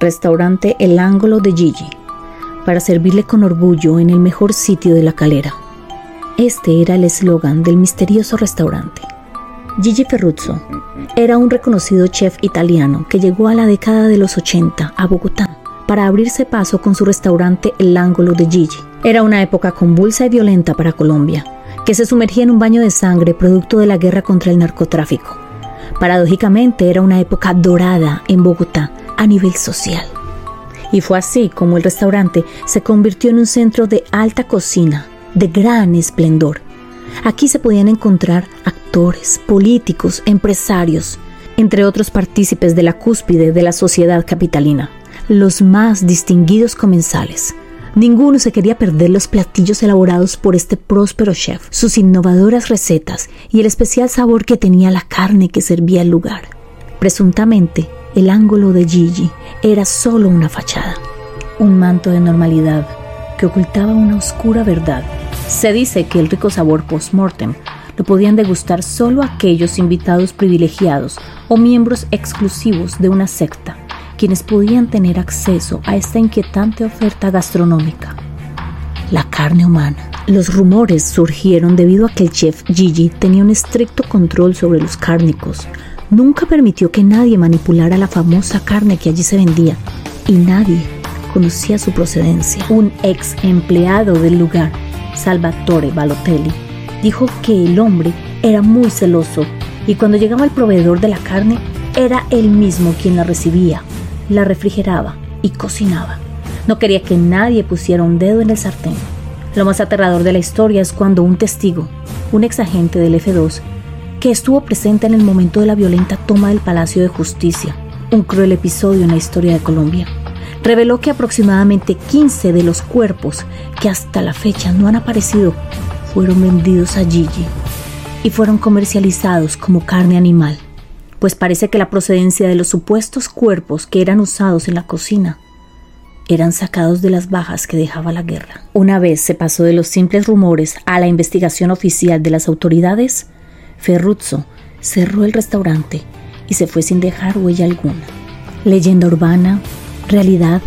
Restaurante El Ángulo de Gigi, para servirle con orgullo en el mejor sitio de la calera. Este era el eslogan del misterioso restaurante. Gigi Ferruzzo era un reconocido chef italiano que llegó a la década de los 80 a Bogotá para abrirse paso con su restaurante El Ángulo de Gigi. Era una época convulsa y violenta para Colombia, que se sumergía en un baño de sangre producto de la guerra contra el narcotráfico. Paradójicamente era una época dorada en Bogotá a nivel social. Y fue así como el restaurante se convirtió en un centro de alta cocina, de gran esplendor. Aquí se podían encontrar actores, políticos, empresarios, entre otros partícipes de la cúspide de la sociedad capitalina, los más distinguidos comensales. Ninguno se quería perder los platillos elaborados por este próspero chef, sus innovadoras recetas y el especial sabor que tenía la carne que servía el lugar. Presuntamente, el ángulo de Gigi era solo una fachada, un manto de normalidad que ocultaba una oscura verdad. Se dice que el rico sabor post-mortem lo podían degustar solo aquellos invitados privilegiados o miembros exclusivos de una secta, quienes podían tener acceso a esta inquietante oferta gastronómica. La carne humana. Los rumores surgieron debido a que el chef Gigi tenía un estricto control sobre los cárnicos, nunca permitió que nadie manipulara la famosa carne que allí se vendía y nadie conocía su procedencia. Un ex empleado del lugar, Salvatore Balotelli, dijo que el hombre era muy celoso y cuando llegaba el proveedor de la carne era él mismo quien la recibía, la refrigeraba y cocinaba. No quería que nadie pusiera un dedo en el sartén. Lo más aterrador de la historia es cuando un testigo, un ex agente del F2, que estuvo presente en el momento de la violenta toma del Palacio de Justicia, un cruel episodio en la historia de Colombia. Reveló que aproximadamente 15 de los cuerpos que hasta la fecha no han aparecido fueron vendidos a Gigi y fueron comercializados como carne animal, pues parece que la procedencia de los supuestos cuerpos que eran usados en la cocina eran sacados de las bajas que dejaba la guerra. Una vez se pasó de los simples rumores a la investigación oficial de las autoridades, Ferruzzo cerró el restaurante y se fue sin dejar huella alguna. Leyenda urbana, realidad,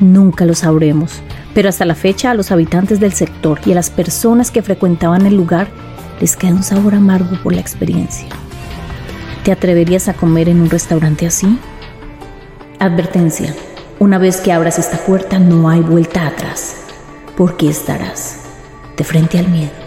nunca lo sabremos, pero hasta la fecha a los habitantes del sector y a las personas que frecuentaban el lugar les queda un sabor amargo por la experiencia. ¿Te atreverías a comer en un restaurante así? Advertencia, una vez que abras esta puerta no hay vuelta atrás, porque estarás de frente al miedo.